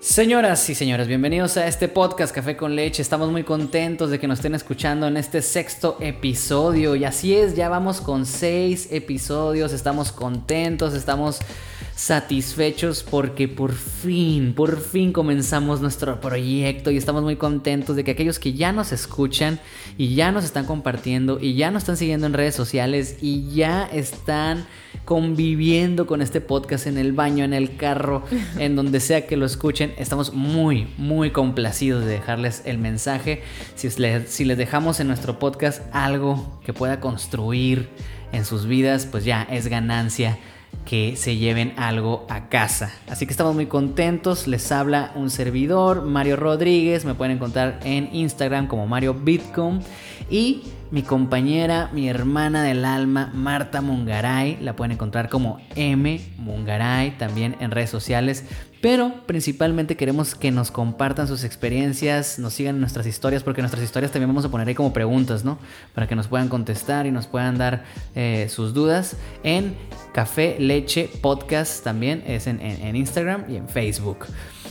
Señoras y señores, bienvenidos a este podcast Café con Leche. Estamos muy contentos de que nos estén escuchando en este sexto episodio. Y así es, ya vamos con seis episodios. Estamos contentos, estamos satisfechos porque por fin, por fin comenzamos nuestro proyecto y estamos muy contentos de que aquellos que ya nos escuchan y ya nos están compartiendo y ya nos están siguiendo en redes sociales y ya están conviviendo con este podcast en el baño, en el carro, en donde sea que lo escuchen. Estamos muy, muy complacidos de dejarles el mensaje. Si les, si les dejamos en nuestro podcast algo que pueda construir en sus vidas, pues ya es ganancia que se lleven algo a casa. Así que estamos muy contentos. Les habla un servidor, Mario Rodríguez. Me pueden encontrar en Instagram como Mario Bitcom. Y mi compañera, mi hermana del alma, Marta Mungaray. La pueden encontrar como M Mungaray también en redes sociales. Pero principalmente queremos que nos compartan sus experiencias, nos sigan en nuestras historias, porque nuestras historias también vamos a poner ahí como preguntas, ¿no? Para que nos puedan contestar y nos puedan dar eh, sus dudas en Café Leche Podcast también, es en, en Instagram y en Facebook.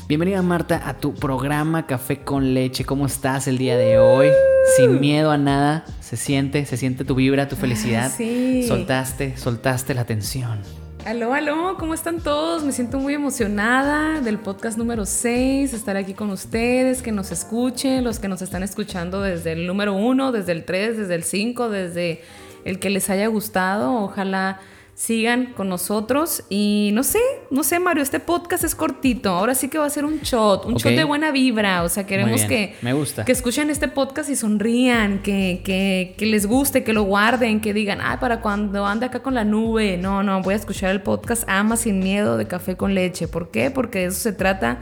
Bienvenida Marta a tu programa Café con Leche. ¿Cómo estás el día de hoy? Sin miedo a nada, se siente, se siente tu vibra, tu felicidad. Sí. Soltaste, soltaste la tensión. Aló, aló, ¿cómo están todos? Me siento muy emocionada del podcast número 6, estar aquí con ustedes, que nos escuchen, los que nos están escuchando desde el número 1, desde el 3, desde el 5, desde el que les haya gustado. Ojalá sigan con nosotros. Y no sé, no sé Mario, este podcast es cortito, ahora sí que va a ser un shot, un shot de buena vibra, o sea, queremos que, Me gusta. que escuchen este podcast y sonrían, que, que, que les guste, que lo guarden, que digan, ay, para cuando ande acá con la nube, no, no, voy a escuchar el podcast Ama sin miedo de café con leche, ¿por qué? Porque de eso se trata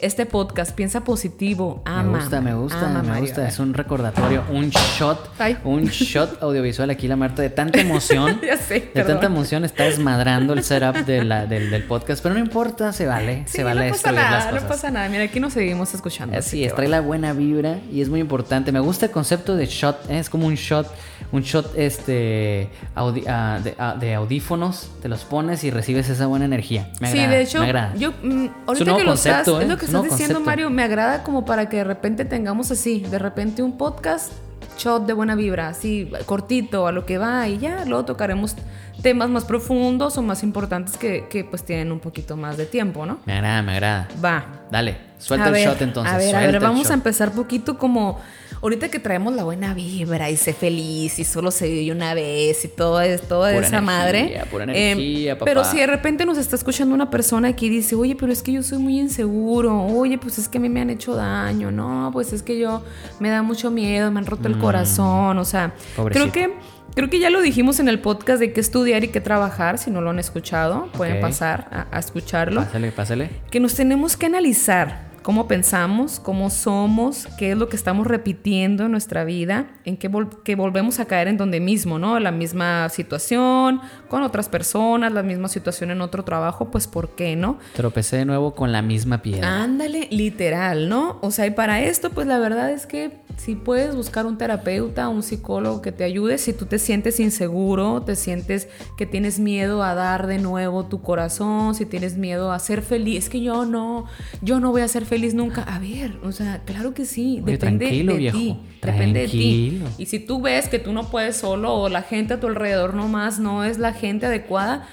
este podcast. Piensa positivo, ama. Me gusta, me gusta, me gusta. Es un recordatorio, un shot, un shot audiovisual aquí la Marta de tanta emoción. ya sé, de tanta emoción está desmadrando el setup de la, del, del, podcast, pero no importa, se vale, se vale no pasa nada, No pasa nada, mira, aquí nos seguimos escuchando. Así, es, trae la buena vibra y es muy importante. Me gusta el concepto de shot, ¿eh? es como un shot, un shot este audi uh, de, uh, de, audífonos, te los pones y recibes esa buena energía. Me agrada, sí, de hecho, me agrada. yo mm, ahorita que lo estás, ¿eh? es lo que estás diciendo, concepto. Mario, me agrada como para que de repente tengamos así, de repente un podcast shot de buena vibra, así cortito, a lo que va y ya, luego tocaremos temas más profundos o más importantes que, que, pues tienen un poquito más de tiempo, ¿no? Me agrada, me agrada. Va. Dale, suelta a el ver, shot entonces. A ver, a vamos a empezar poquito como ahorita que traemos la buena vibra y sé feliz y solo se vive una vez y todo es toda Pura esa energía, madre. pura energía, papá. Pero si de repente nos está escuchando una persona que dice, oye, pero es que yo soy muy inseguro, oye, pues es que a mí me han hecho daño, no, pues es que yo me da mucho miedo, me han roto el Mm. corazón, o sea, Pobrecito. creo que Creo que ya lo dijimos en el podcast de qué estudiar y qué trabajar. Si no lo han escuchado, pueden pasar a, a escucharlo Pásale, pásale. que nos tenemos que analizar cómo pensamos, cómo somos, qué es lo que estamos repitiendo en nuestra vida, en qué, vol que volvemos a caer en donde mismo, ¿no? La misma situación, con otras personas, la misma situación en otro trabajo, pues ¿por qué no? Tropecé de nuevo con la misma piedra. Ándale, literal, ¿no? O sea, y para esto, pues la verdad es que si puedes buscar un terapeuta, un psicólogo que te ayude, si tú te sientes inseguro, te sientes que tienes miedo a dar de nuevo tu corazón, si tienes miedo a ser feliz, es que yo no, yo no voy a ser feliz nunca. A ver, o sea, claro que sí, Oye, depende tranquilo, de viejo, ti, depende de ti. Y si tú ves que tú no puedes solo o la gente a tu alrededor nomás no es la gente adecuada,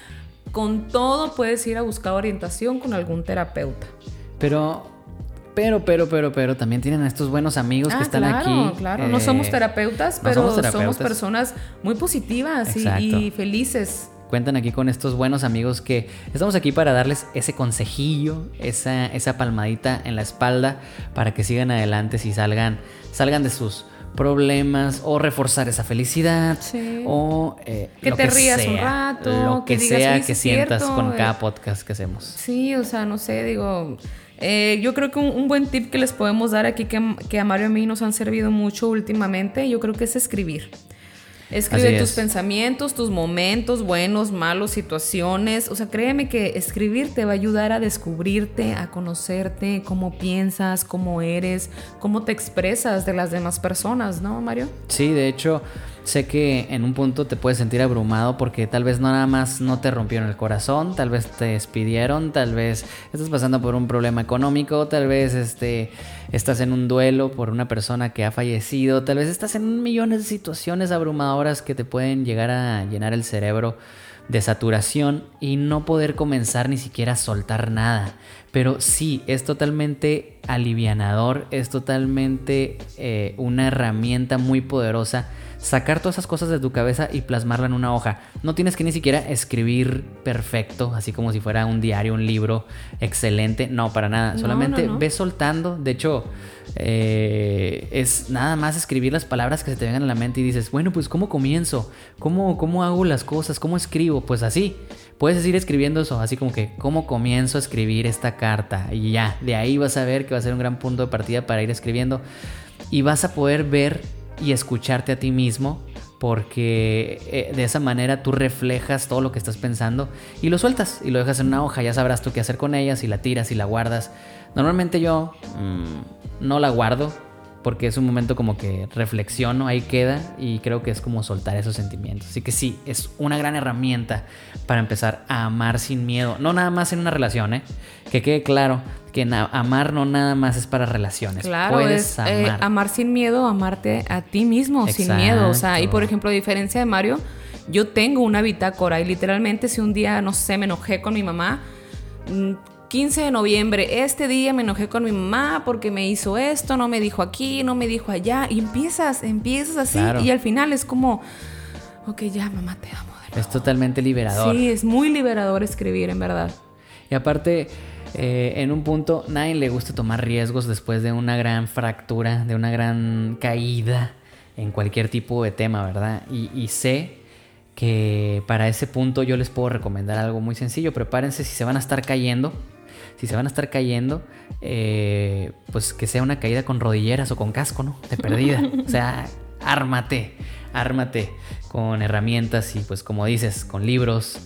con todo puedes ir a buscar orientación con algún terapeuta. Pero, pero, pero, pero, pero también tienen a estos buenos amigos que Ah, están claro, aquí. Claro, no eh, somos terapeutas, no pero somos somos, terapeutas. personas muy positivas y, y felices. Cuentan aquí con estos buenos amigos que estamos aquí para darles ese consejillo, esa, esa palmadita en la espalda para que sigan adelante si salgan, salgan de sus problemas o reforzar esa felicidad Sí. o eh, Que lo te rías un sea, rato, lo que, que digas, sea "Oye, sí que sientas cierto, con eh". cada podcast que hacemos. Sí, o sea, no sé, digo, eh, yo creo que un, un buen tip que les podemos dar aquí que, que a Mario y a mí nos han servido mucho últimamente, yo creo que es escribir. Escribe tus pensamientos, tus momentos, buenos, malos, situaciones. O sea, créeme que escribir te va a ayudar a descubrirte, a conocerte, cómo piensas, cómo eres, cómo te expresas de las demás personas, ¿no, Mario? Sí, de hecho, Sé que en un punto te puedes sentir abrumado porque tal vez no nada más no te rompieron el corazón, tal vez te despidieron, tal vez estás pasando por un problema económico, tal vez este, estás en un duelo por una persona que ha fallecido, tal vez estás en millones de situaciones abrumadoras que te pueden llegar a llenar el cerebro de saturación y no poder comenzar ni siquiera a soltar nada. Pero sí, es totalmente alivianador, es totalmente eh, una herramienta muy poderosa sacar todas esas cosas de tu cabeza y plasmarla en una hoja. No tienes que ni siquiera escribir perfecto, así como si fuera un diario, un libro excelente. No, para nada. Solamente ves soltando. De hecho, eh, es nada más escribir las palabras que se te vengan a la mente y dices, bueno, pues ¿cómo comienzo? ¿Cómo, cómo hago las cosas? ¿Cómo escribo? Pues así. Puedes ir escribiendo eso, así como que, ¿cómo comienzo a escribir esta carta? Y ya, de ahí vas a ver que va a ser un gran punto de partida para ir escribiendo. Y vas a poder ver y escucharte a ti mismo porque eh, de esa manera tú reflejas todo lo que estás pensando y lo sueltas y lo dejas en una hoja, ya sabrás tú qué hacer con ella, si la tiras, si la guardas. Normalmente yo mm, no la guardo, porque es un momento como que reflexiono, ahí queda y creo que es como soltar esos sentimientos. Así que sí, es una gran herramienta para empezar a amar sin miedo, no nada más en una relación, ¿eh? Que quede claro que amar no nada más es para relaciones. Claro, Puedes es eh, amar. sin miedo, amarte a ti mismo sin miedo, o sea, y por ejemplo, a diferencia de Mario, yo tengo una bitácora y literalmente si un día, no sé, me enojé con mi mamá, mm, 15 de noviembre, este día me enojé con mi mamá porque me hizo esto, no me dijo aquí, no me dijo allá. Y empiezas, empiezas así y al final es como, ok, ya mamá, te amo. Es totalmente liberador. Sí, es muy liberador escribir, en verdad. Y aparte, eh, en un punto, nadie le gusta tomar riesgos después de una gran fractura, de una gran caída en cualquier tipo de tema, ¿verdad? Y, y sé que para ese punto yo les puedo recomendar algo muy sencillo. Prepárense si se van a estar cayendo si se van a estar cayendo, eh, pues que sea una caída con rodilleras o con casco, ¿no? De perdida. o sea, ármate, ármate con herramientas y pues como dices, con libros,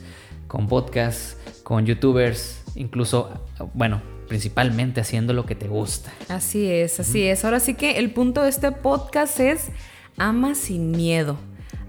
con podcasts, con youtubers, incluso, bueno, principalmente haciendo lo que te gusta. Así es, así es. Ahora sí que el punto de este podcast es ama sin miedo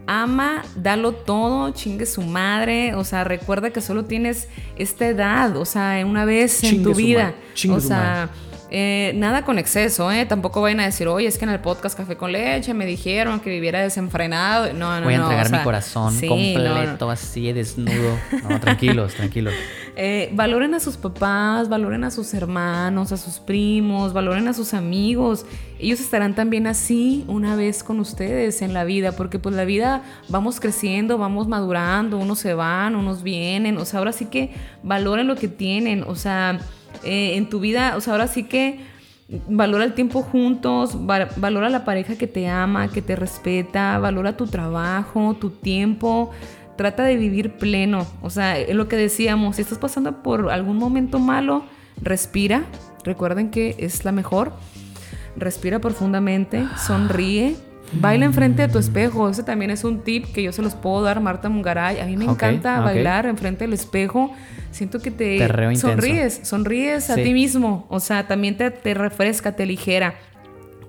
ama, dalo todo, chingue su madre, o sea, recuerda que solo tienes esta edad, o sea, una vez en tu vida, o sea, eh, nada con exceso, ¿eh? Tampoco vayan a decir, oye, es que en el podcast Café con Leche me dijeron que viviera desenfrenado. No, no, Voy a entregar mi corazón completo, así, desnudo. No, tranquilos, tranquilos. Eh, valoren a sus papás, valoren a sus hermanos, a sus primos, valoren a sus amigos. Ellos estarán también así una vez con ustedes en la vida, porque pues la vida vamos creciendo, vamos madurando, unos se van, unos vienen, o sea, ahora sí que valoren lo que tienen, o sea, eh, en tu vida, o sea, ahora sí que valora el tiempo juntos, valora la pareja que te ama, que te respeta, valora tu trabajo, tu tiempo trata de vivir pleno. O sea, es lo que decíamos, si estás pasando por algún momento malo, respira. Recuerden que es la mejor. Respira profundamente, sonríe. Baila enfrente de tu espejo. Ese también es un tip que yo se los puedo dar, Marta Mungaray. A mí me encanta bailar enfrente del espejo. Siento que te, sonríes, sonríes a ti mismo. O sea, también te, te refresca, te ligera.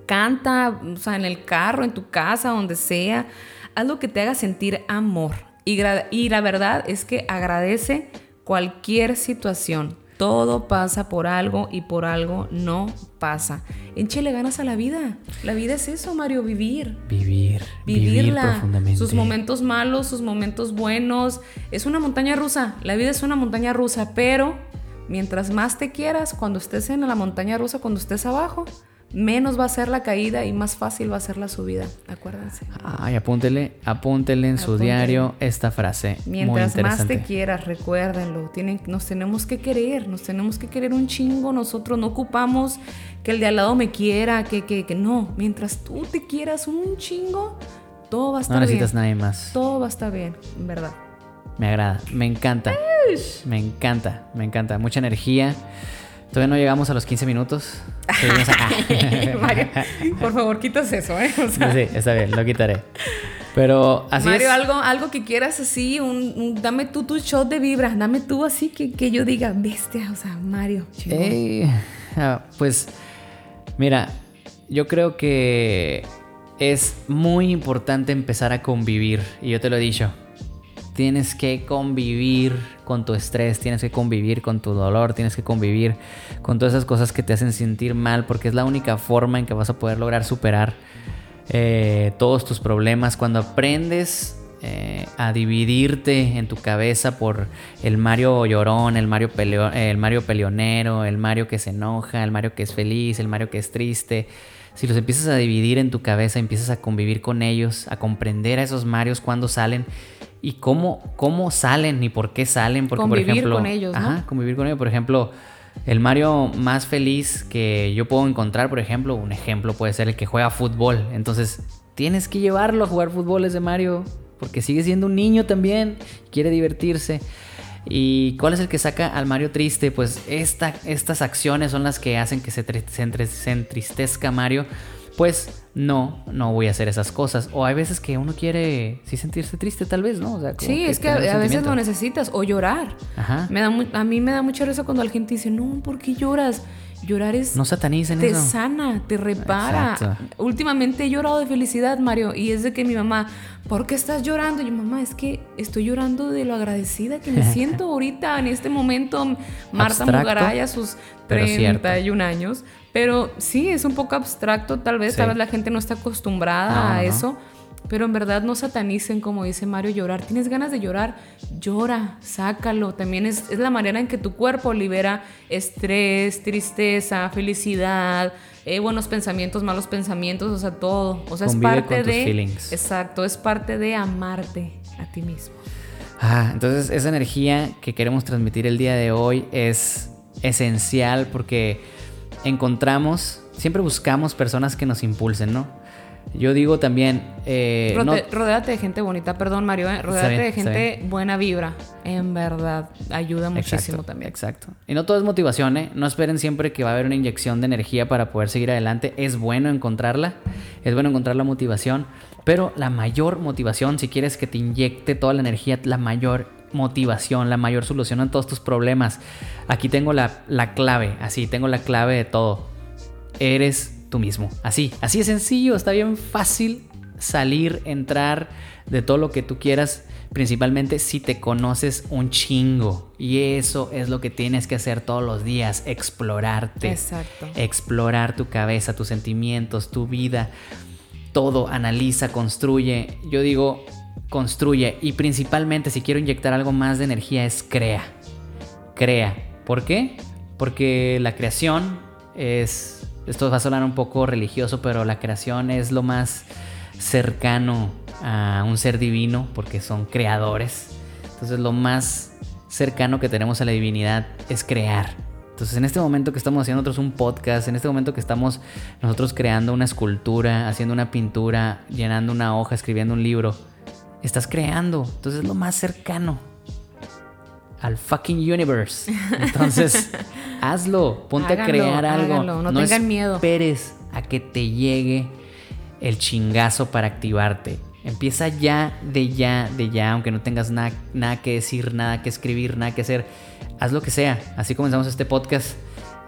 Canta, o sea, en el carro, en tu casa, donde sea. Haz lo que te haga sentir amor. Y, la verdad es que agradece cualquier situación. Todo pasa por algo y por algo no pasa. Enchele ganas a la vida. La vida es eso, Mario, vivir. Vivir. Vivirla. Vivir profundamente. Sus momentos malos, sus momentos buenos. Es una montaña rusa. La vida es una montaña rusa, pero mientras más te quieras, cuando estés en la montaña rusa, cuando estés abajo, menos va a ser la caída y más fácil va a ser la subida, acuérdense. Ay, apúntele, apúntele en su diario esta frase. Mientras más te quieras, recuérdenlo, tienen, nos tenemos que querer, nos tenemos que querer un chingo, nosotros no ocupamos que el de al lado me quiera, que, que, que no, mientras tú te quieras un chingo, todo va a estar bien. No necesitas nadie más. Todo va a estar bien, en verdad. Me agrada, me encanta. Me encanta, me encanta. Mucha energía. Todavía no llegamos a los 15 minutos. Mario, por favor, quitas eso, ¿eh? Sí, está bien, lo quitaré. Pero así Mario, algo, algo que quieras así, un, dame tú tu shot de vibra, dame tú así que, que yo diga, bestia, o sea, Mario. Ah, pues, mira, yo creo que es muy importante empezar a convivir. Y yo te lo he dicho. Tienes que convivir con tu estrés, tienes que convivir con tu dolor, tienes que convivir con todas esas cosas que te hacen sentir mal, porque es la única forma en que vas a poder lograr superar eh, todos tus problemas. Cuando aprendes eh, a dividirte en tu cabeza por el Mario llorón, el Mario, el Mario peleonero, el Mario que se enoja, el Mario que es feliz, el Mario que es triste si los empiezas a dividir en tu cabeza, empiezas a convivir con ellos, a comprender a esos Marios cuándo salen y cómo, cómo salen y por qué salen. Porque, convivir por ejemplo, con ellos, ¿no? Ajá, convivir con ellos. Por ejemplo, el Mario más feliz que yo puedo encontrar, por ejemplo, un ejemplo puede ser el que juega fútbol. Entonces, tienes que llevarlo a jugar fútbol ese Mario, porque sigue siendo un niño también, quiere divertirse. ¿Y cuál es el que saca al Mario triste? Pues esta, estas acciones son las que hacen que se, se, entristezca Mario. Pues no, no voy a hacer esas cosas. O hay veces que uno quiere sí sentirse triste, tal vez, ¿no? sí, es que a, veces lo necesitas. O llorar. Ajá. Me da a mí me da mucha risa cuando la gente dice, no, ¿por qué lloras? Llorar es. No satanicen te sana, te repara. Últimamente he llorado de felicidad, Mario, y es de que mi mamá, ¿por qué estás llorando? Y yo, mamá, es que estoy llorando de lo agradecida que me siento ahorita, en este momento. Marta Mugaraya, sus 31 años. Pero sí, es un poco abstracto, tal vez, tal vez la gente no está acostumbrada a eso. Pero en verdad no satanicen, como dice Mario, llorar. ¿Tienes ganas de llorar? Llora, sácalo. También es, la manera en que tu cuerpo libera estrés, tristeza, felicidad, eh, buenos pensamientos, malos pensamientos, o sea, todo. O sea, es parte de... Exacto, es parte de amarte a ti mismo. Ah, entonces esa energía que queremos transmitir el día de hoy es esencial porque encontramos, siempre buscamos personas que nos impulsen, ¿no? Yo digo también... Eh, Rodéate de gente bonita, perdón Mario, ¿eh? rodéate de gente buena vibra, en verdad, ayuda muchísimo también. Exacto. Y no todo es motivación, ¿eh? No esperen siempre que va a haber una inyección de energía para poder seguir adelante. Es bueno encontrarla, es bueno encontrar la motivación, pero la mayor motivación, si quieres que te inyecte toda la energía, la mayor motivación, la mayor solución a todos tus problemas. Aquí tengo la, la clave, así, tengo la clave de todo. Eres tú mismo. Así, así es sencillo, está bien fácil salir, entrar de todo lo que tú quieras, principalmente si te conoces un chingo. Y eso es lo que tienes que hacer todos los días, explorarte. Exacto. Explorar tu cabeza, tus sentimientos, tu vida. Todo, analiza, construye. Yo digo, construye. Y principalmente si quiero inyectar algo más de energía es crea. Crea. ¿Por qué? Porque la creación es esto va a sonar un poco religioso, pero la creación es lo más cercano a un ser divino porque son creadores. Entonces lo más cercano que tenemos a la divinidad es crear. Entonces en este momento que estamos haciendo nosotros un podcast, en este momento que estamos nosotros creando una escultura, haciendo una pintura, llenando una hoja, escribiendo un libro, estás creando. Entonces es lo más cercano al fucking universe. Entonces, hazlo, ponte a crear algo. no, tengan miedo. esperes a que te llegue el chingazo para activarte. Empieza ya, de ya, de ya, aunque no tengas nada, nada que decir, nada que escribir, nada que hacer. Haz lo que sea. Así comenzamos este podcast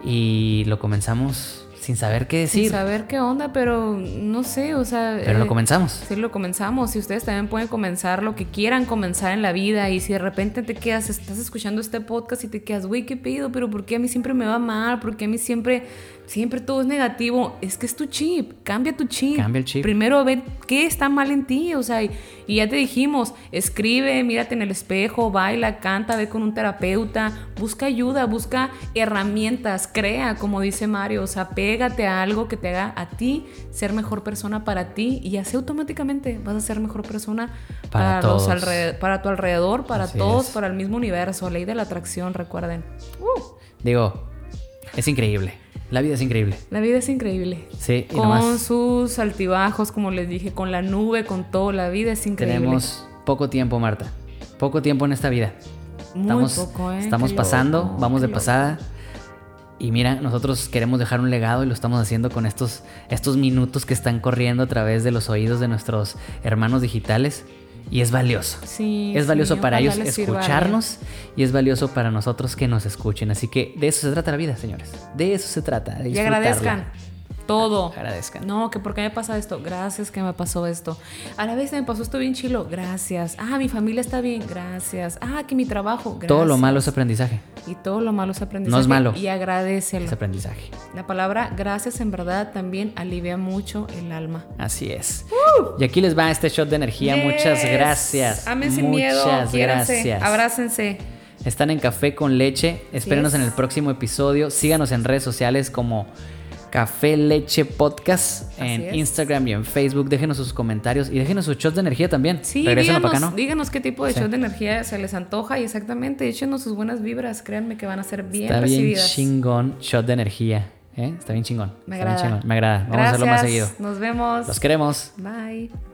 y lo comenzamos sin saber qué decir. Sin saber qué onda, pero no sé, o sea... Pero lo eh, comenzamos. Sí, lo comenzamos. Y ustedes también pueden comenzar lo que quieran comenzar en la vida. Y si de repente te quedas, estás escuchando este podcast y te quedas, güey, ¿qué pido? Pero ¿por qué a mí siempre me va mal? ¿Por qué a mí siempre siempre todo es negativo. Es que es tu chip, cambia tu chip. Cambia el chip. Primero ve qué está mal en ti, o sea, y, ya te dijimos, escribe, mírate en el espejo, baila, canta, ve con un terapeuta, busca ayuda, busca herramientas, crea, como dice Mario, o sea, pégate a algo que te haga a ti ser mejor persona para ti y así automáticamente vas a ser mejor persona para, todos. para tu alrededor, para todos, para el mismo universo, ley de la atracción, recuerden. Uh. Digo, es increíble. La vida es increíble. La vida es increíble. Sí, y Con sus altibajos, como les dije, con la nube, con todo, la vida es increíble. Tenemos poco tiempo, Marta. Poco tiempo en esta vida. Muy estamos, poco, ¿eh? Estamos pasando, vamos de pasada. Y mira, nosotros queremos dejar un legado y lo estamos haciendo con estos, estos minutos que están corriendo a través de los oídos de nuestros hermanos digitales y es valioso. Sí, es valioso para ellos escucharnos y es valioso para nosotros que nos escuchen. Así que de eso se trata la vida, señores. De eso se trata. De y agradezcan. Todo. Agradezcan. No, que porque me pasa esto. Gracias que me pasó esto. A la vez me pasó esto bien chilo. Gracias. Ah, mi familia está bien. Gracias. Ah, que mi trabajo. Gracias. Todo lo malo es aprendizaje. Y todo lo malo es aprendizaje. No es malo. Y agradecelo. Es aprendizaje. La palabra gracias en verdad también alivia mucho el alma. Así es. Y aquí les va este shot de energía. Muchas gracias. Amen sin Muchas miedo. Quiéranse, gracias. Abrácense. Están en Café con Leche. Espérenos es. en el próximo episodio. Síganos en redes sociales como Café Leche Podcast Así en es. Instagram y en Facebook. Déjenos sus comentarios y déjenos sus shots de energía también. Sí, díganos, para acá, ¿no? díganos qué tipo de Sí. show de energía se les antoja y exactamente échenos sus buenas vibras. Créanme que van a ser bien Está bien chingón shot de energía. ¿eh? Está bien chingón. Me Está bien agrada. chingón. Me agrada. Vamos a hacerlo más seguido. Nos vemos. Los queremos. Bye.